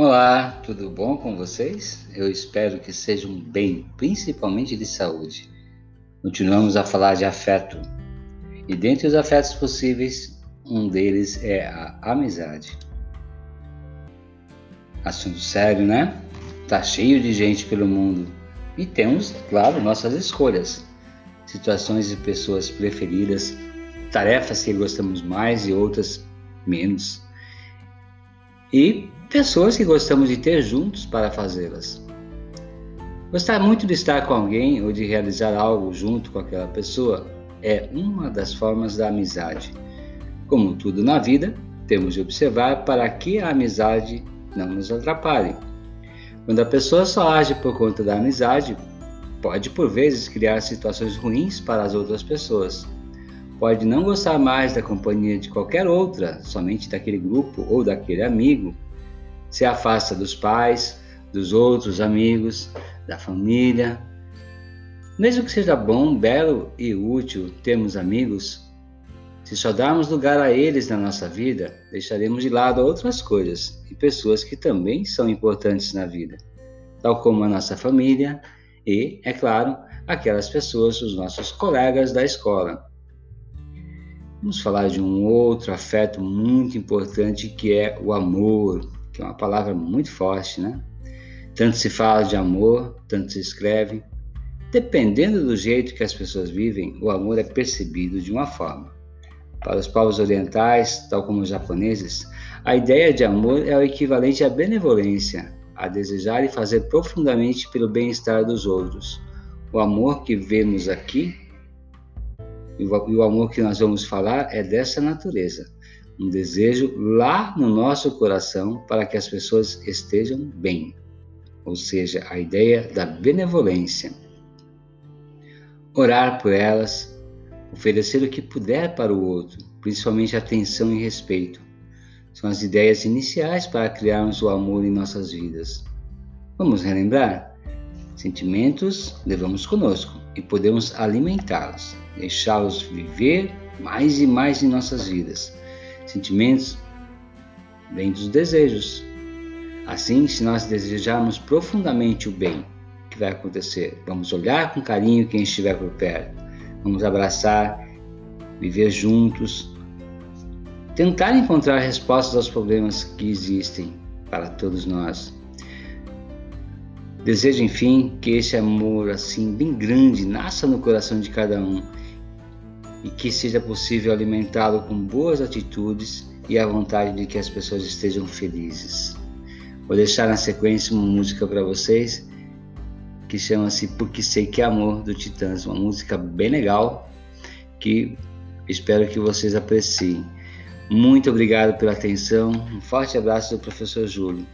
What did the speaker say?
Olá, tudo bom com vocês? Eu espero que sejam bem, principalmente de saúde. Continuamos a falar de afeto. E dentre os afetos possíveis, um deles é a amizade. Assunto sério, né? Tá cheio de gente pelo mundo. E temos, claro, nossas escolhas. Situações e pessoas preferidas, tarefas que gostamos mais e outras menos. E pessoas que gostamos de ter juntos para fazê-las. Gostar muito de estar com alguém ou de realizar algo junto com aquela pessoa é uma das formas da amizade. Como tudo na vida, temos de observar para que a amizade não nos atrapalhe. Quando a pessoa só age por conta da amizade, pode por vezes criar situações ruins para as outras pessoas. Pode não gostar mais da companhia de qualquer outra, somente daquele grupo ou daquele amigo se afasta dos pais, dos outros amigos, da família. Mesmo que seja bom, belo e útil termos amigos, se só darmos lugar a eles na nossa vida, deixaremos de lado outras coisas e pessoas que também são importantes na vida, tal como a nossa família e, é claro, aquelas pessoas, os nossos colegas da escola. Vamos falar de um outro afeto muito importante que é o amor que é uma palavra muito forte, né? Tanto se fala de amor, tanto se escreve. Dependendo do jeito que as pessoas vivem, o amor é percebido de uma forma. Para os povos orientais, tal como os japoneses, a ideia de amor é o equivalente à benevolência, a desejar e fazer profundamente pelo bem-estar dos outros. O amor que vemos aqui e o amor que nós vamos falar é dessa natureza um desejo lá no nosso coração para que as pessoas estejam bem, ou seja, a ideia da benevolência. Orar por elas, oferecer o que puder para o outro, principalmente atenção e respeito, são as ideias iniciais para criarmos o amor em nossas vidas. Vamos relembrar? Sentimentos levamos conosco e podemos alimentá-los, deixá-los viver mais e mais em nossas vidas Sentimentos vêm dos desejos. Assim, se nós desejarmos profundamente o bem, o que vai acontecer? Vamos olhar com carinho quem estiver por perto, vamos abraçar, viver juntos, tentar encontrar respostas aos problemas que existem para todos nós. Desejo, enfim, que esse amor assim bem grande nasça no coração de cada um e que seja possível alimentá-lo com boas atitudes e a vontade de que as pessoas estejam felizes. Vou deixar na sequência uma música para vocês que chama-se Porque Sei Que é Amor do Titãs, uma música bem legal que espero que vocês apreciem. Muito obrigado pela atenção, um forte abraço do professor Júlio.